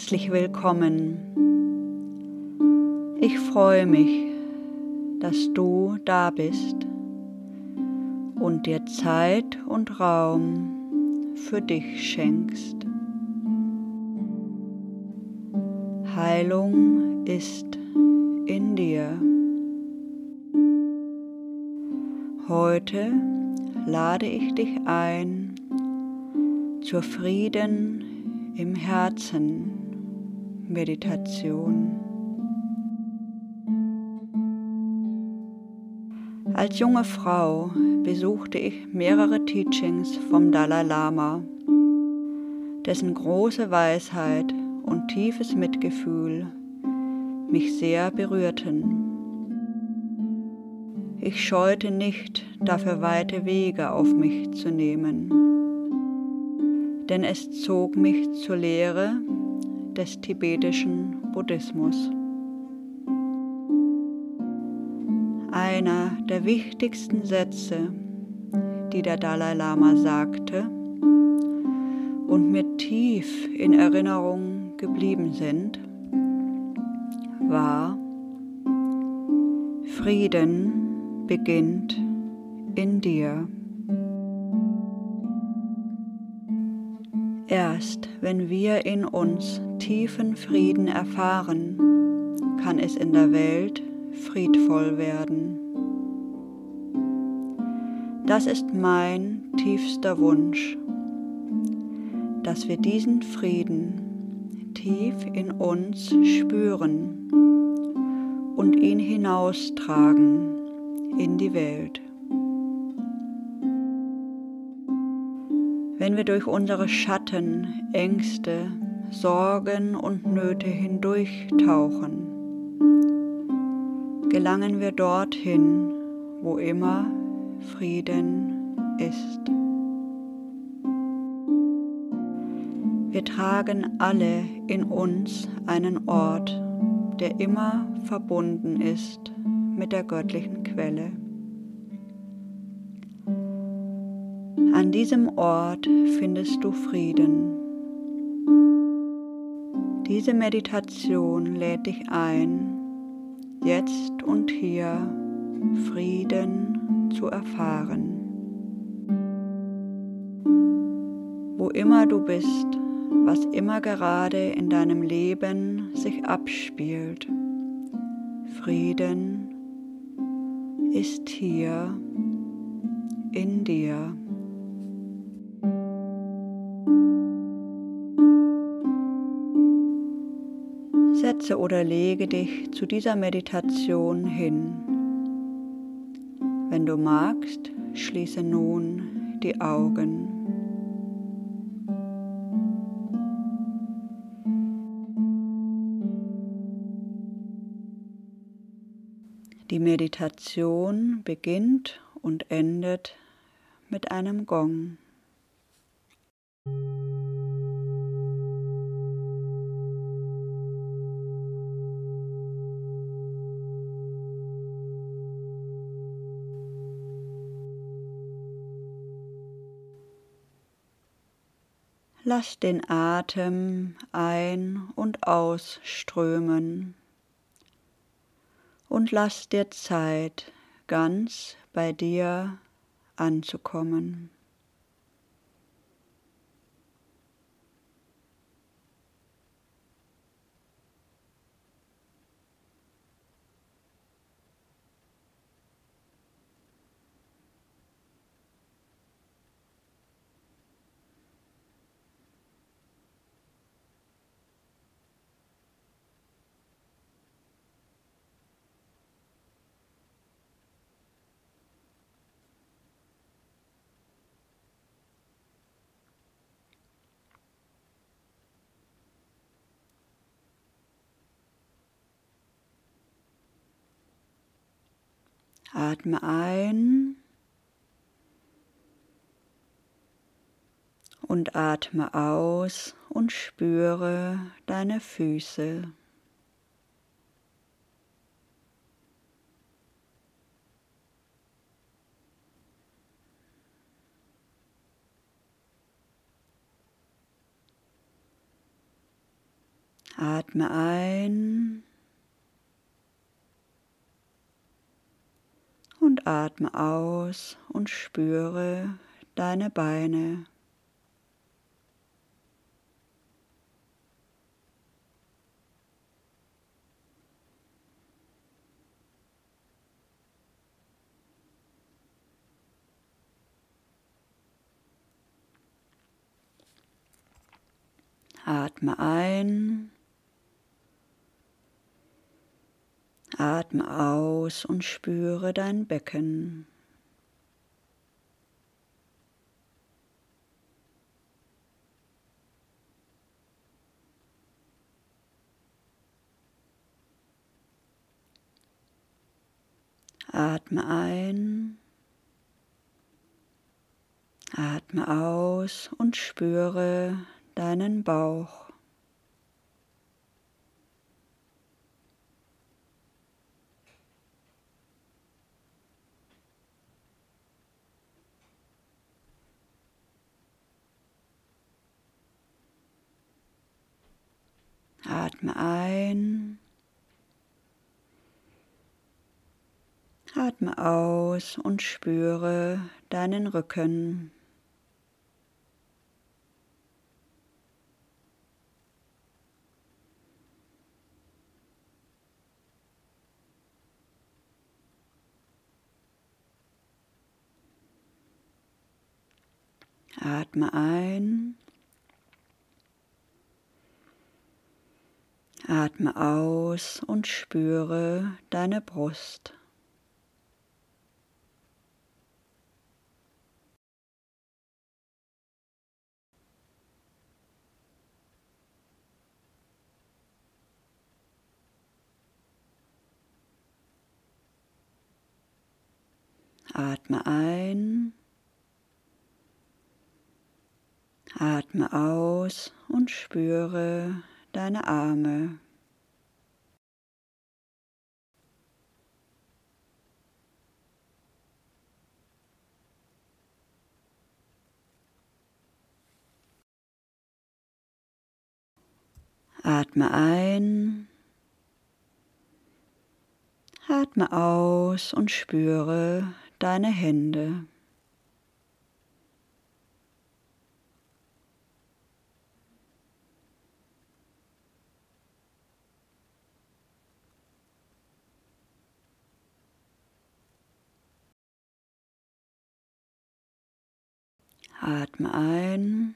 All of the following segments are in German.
Herzlich willkommen. Ich freue mich, dass du da bist und dir Zeit und Raum für dich schenkst. Heilung ist in dir. Heute lade ich dich ein zur Frieden im Herzen Meditation. Als junge Frau besuchte ich mehrere Teachings vom Dalai Lama, dessen große Weisheit und tiefes Mitgefühl mich sehr berührten. Ich scheute nicht, dafür weite Wege auf mich zu nehmen, denn es zog mich zur Lehre des tibetischen Buddhismus. Einer der wichtigsten Sätze, die der Dalai Lama sagte und mir tief in Erinnerung geblieben sind, war, Frieden beginnt in dir. Erst wenn wir in uns tiefen Frieden erfahren, kann es in der Welt friedvoll werden. Das ist mein tiefster Wunsch, dass wir diesen Frieden tief in uns spüren und ihn hinaustragen in die Welt. Wenn wir durch unsere Schatten, Ängste, Sorgen und Nöte hindurchtauchen, gelangen wir dorthin, wo immer Frieden ist. Wir tragen alle in uns einen Ort, der immer verbunden ist mit der göttlichen Quelle. Diesem Ort findest du Frieden. Diese Meditation lädt dich ein, jetzt und hier Frieden zu erfahren. Wo immer du bist, was immer gerade in deinem Leben sich abspielt, Frieden ist hier in dir. Setze oder lege dich zu dieser Meditation hin. Wenn du magst, schließe nun die Augen. Die Meditation beginnt und endet mit einem Gong. Lass den Atem ein- und ausströmen und lass dir Zeit, ganz bei dir anzukommen. Atme ein und atme aus und spüre deine Füße. Atme ein atme aus und spüre deine Beine. Atme ein. Atme aus und spüre dein Becken. Atme ein, atme aus und spüre deinen Bauch. Atme ein. Atme aus und spüre deinen Rücken. Atme ein. Atme aus und spüre deine Brust. Atme ein. Atme aus und spüre deine Arme. Atme ein, atme aus und spüre deine Hände. Atme ein.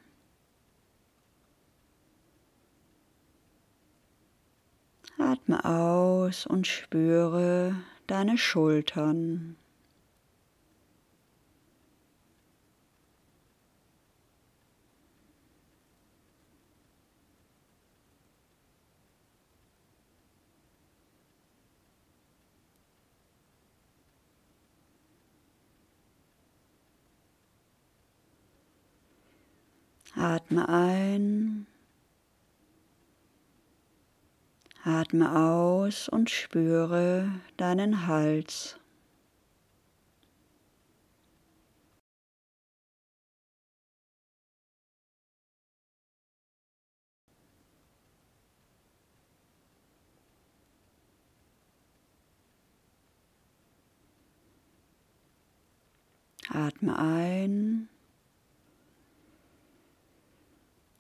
Atme aus und spüre deine Schultern. Atme ein. Atme aus und spüre deinen Hals. Atme ein.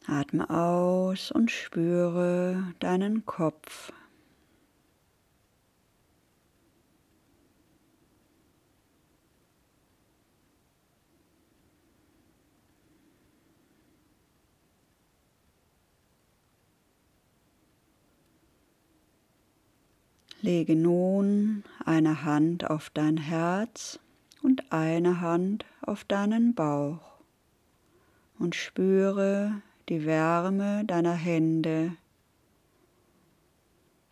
Atme aus und spüre deinen Kopf. Lege nun eine Hand auf dein Herz und eine Hand auf deinen Bauch und spüre die Wärme deiner Hände,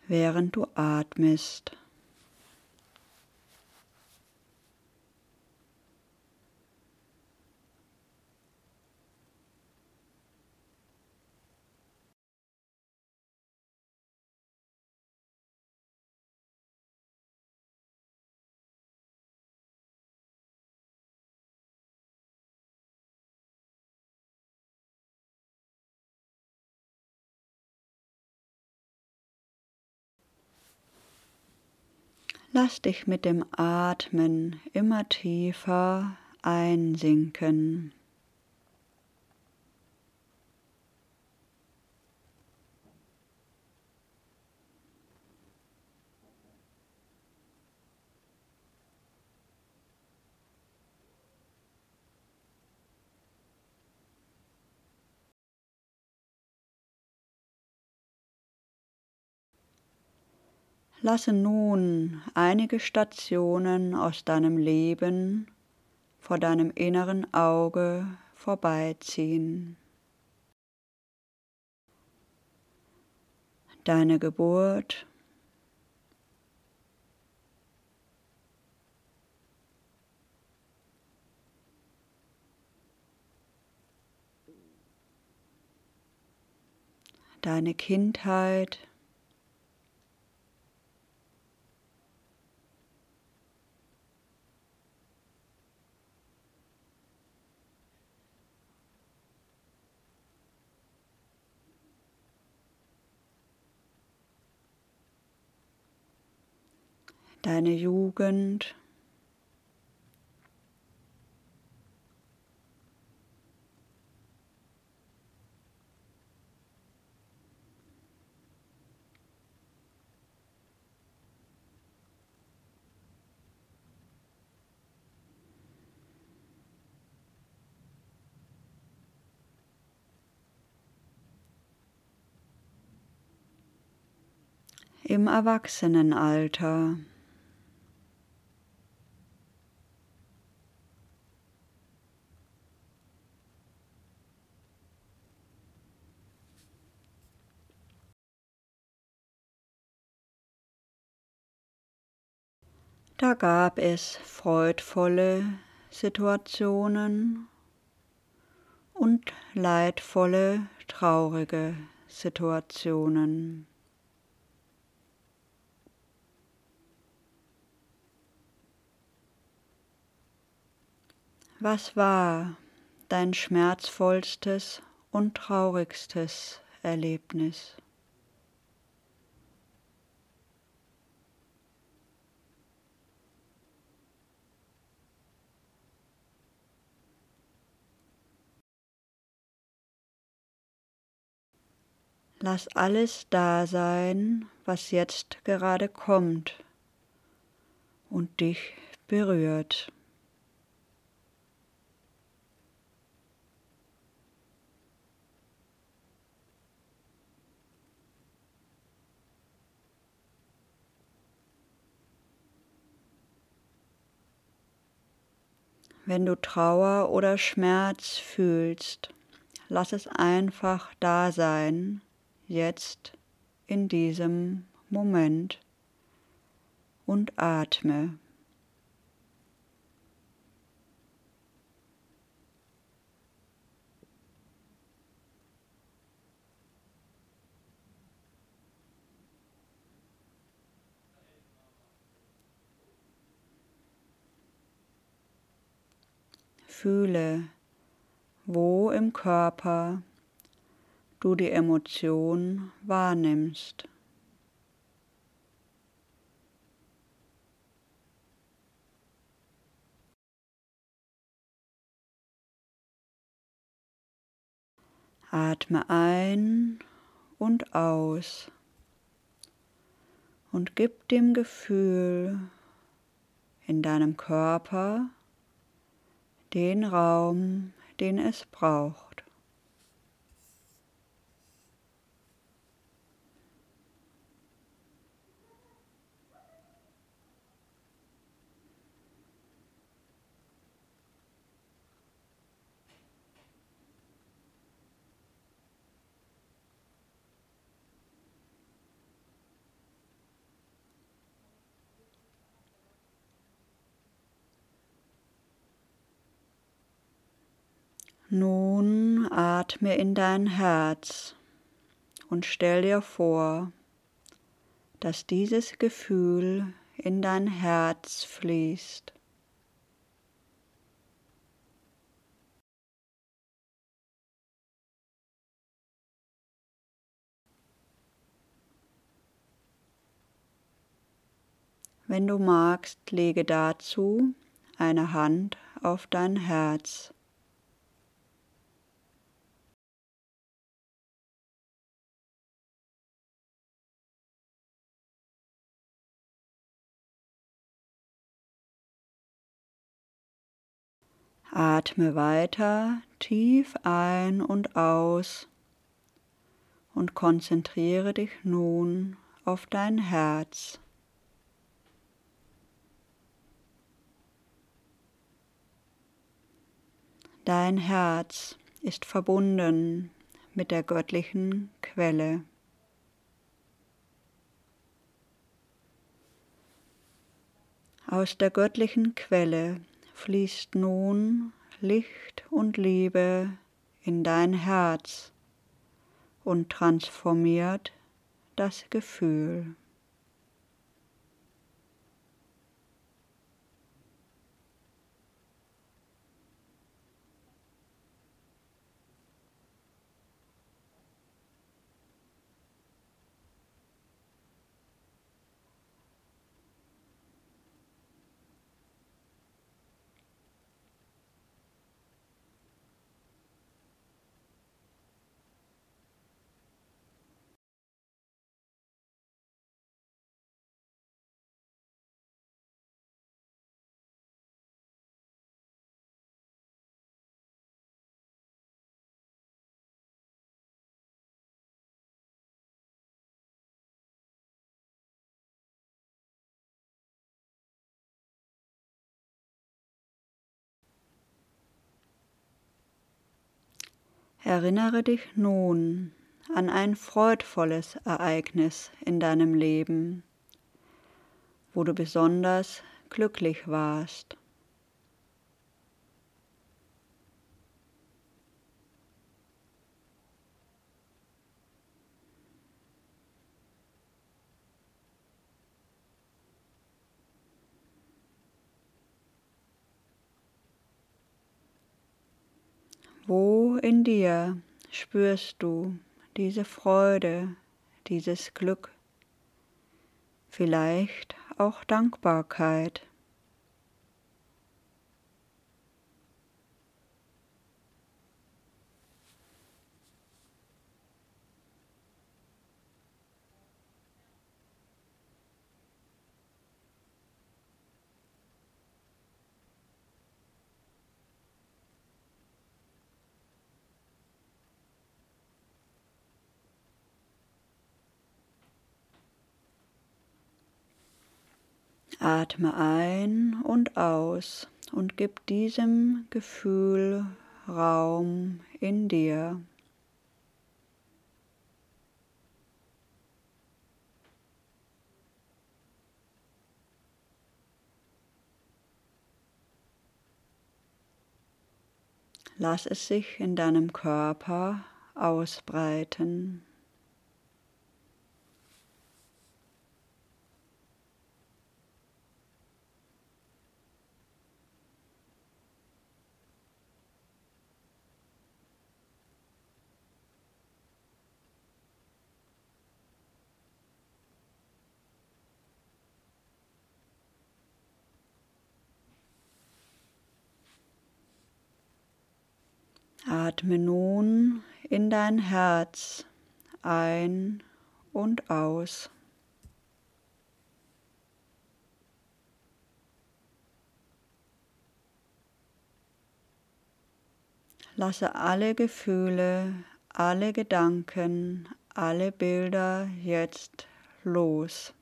während du atmest. Lass dich mit dem Atmen immer tiefer einsinken. Lasse nun einige Stationen aus deinem Leben vor deinem inneren Auge vorbeiziehen. Deine Geburt, deine Kindheit, deine Jugend. Im Erwachsenenalter. Da gab es freudvolle Situationen und leidvolle, traurige Situationen. Was war dein schmerzvollstes und traurigstes Erlebnis? Lass alles da sein, was jetzt gerade kommt und dich berührt. Wenn du Trauer oder Schmerz fühlst, lass es einfach da sein jetzt in diesem Moment und atme. Fühle, wo im Körper du die Emotion wahrnimmst. Atme ein und aus und gib dem Gefühl in deinem Körper den Raum, den es braucht. Nun atme in dein Herz und stell dir vor, dass dieses Gefühl in dein Herz fließt. Wenn du magst, lege dazu eine Hand auf dein Herz. Atme weiter tief ein und aus und konzentriere dich nun auf dein Herz. Dein Herz ist verbunden mit der göttlichen Quelle. Aus der göttlichen Quelle fließt nun Licht und Liebe in dein Herz und transformiert das Gefühl. Erinnere dich nun an ein freudvolles Ereignis in deinem Leben, wo du besonders glücklich warst. Wo in dir spürst du diese Freude, dieses Glück, vielleicht auch Dankbarkeit? Atme ein und aus und gib diesem Gefühl Raum in dir. Lass es sich in deinem Körper ausbreiten. Atme nun in dein Herz ein und aus. Lasse alle Gefühle, alle Gedanken, alle Bilder jetzt los.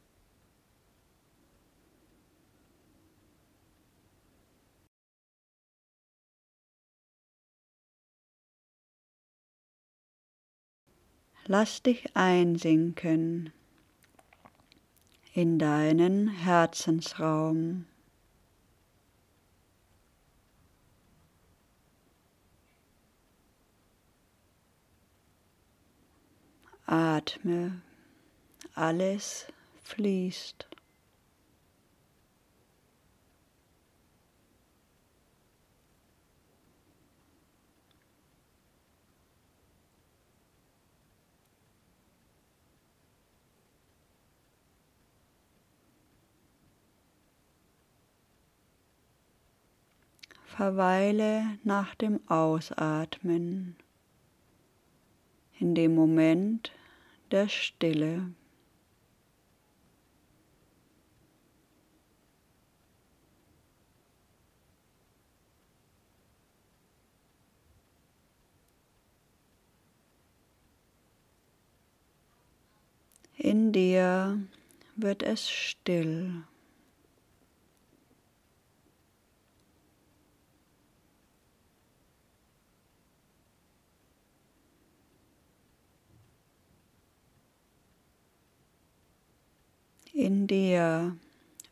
Lass dich einsinken in deinen Herzensraum. Atme, alles fließt. Verweile nach dem Ausatmen in dem Moment der Stille. In dir wird es still. In dir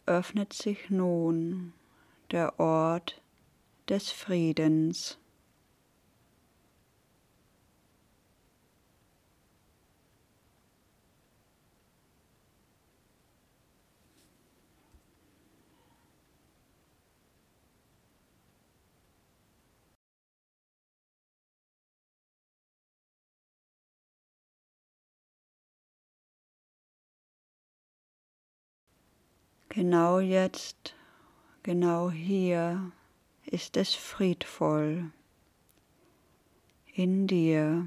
öffnet sich nun der Ort des Friedens. Genau jetzt, genau hier ist es friedvoll in dir.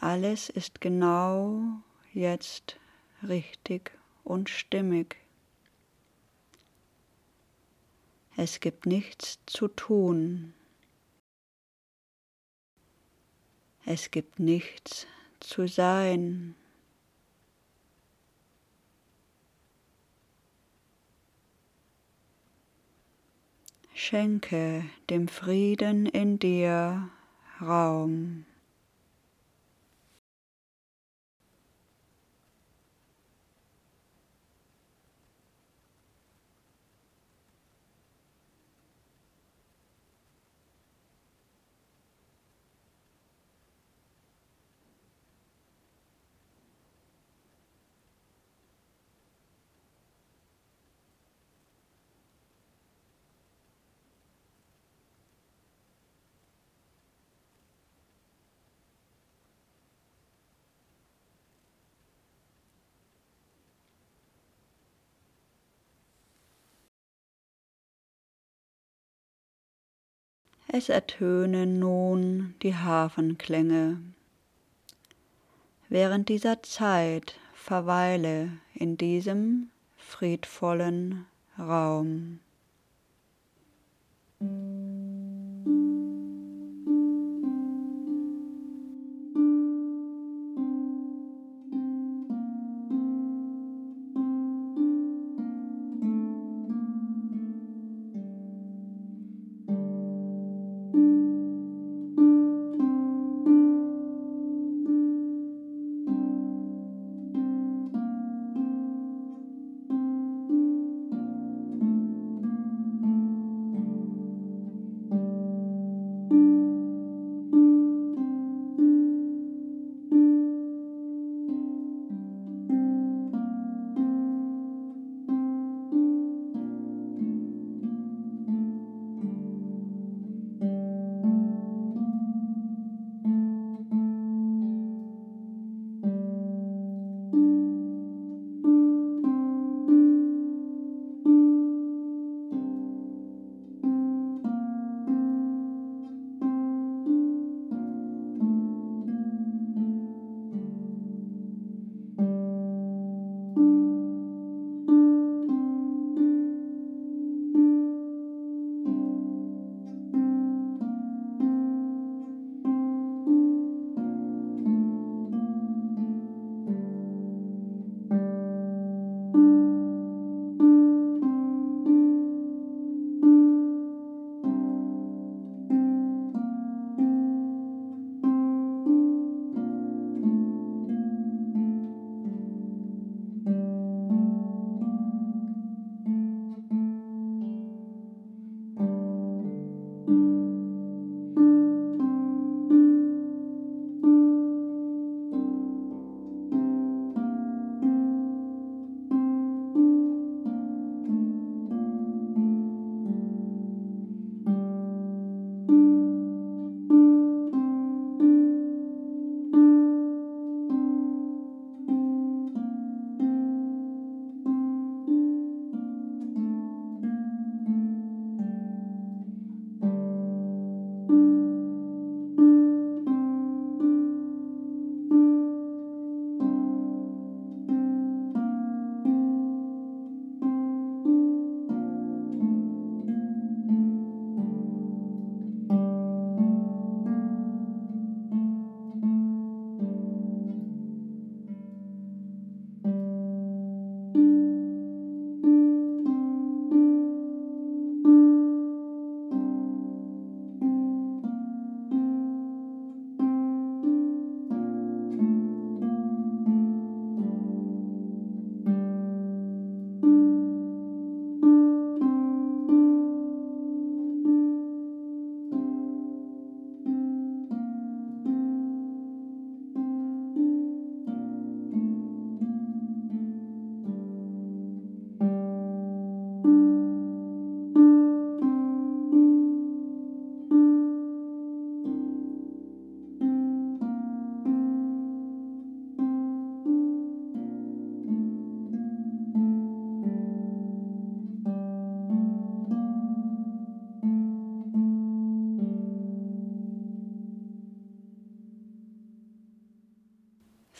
Alles ist genau jetzt richtig und stimmig. Es gibt nichts zu tun. Es gibt nichts zu sein. Schenke dem Frieden in dir Raum. Es ertönen nun die Hafenklänge. Während dieser Zeit verweile in diesem friedvollen Raum.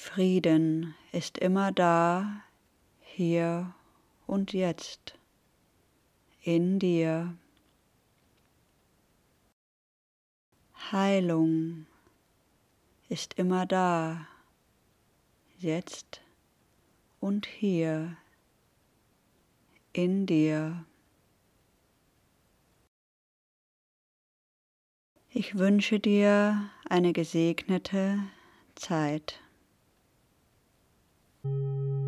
Frieden ist immer da, hier und jetzt, in dir. Heilung ist immer da, jetzt und hier, in dir. Ich wünsche dir eine gesegnete Zeit. Thank you.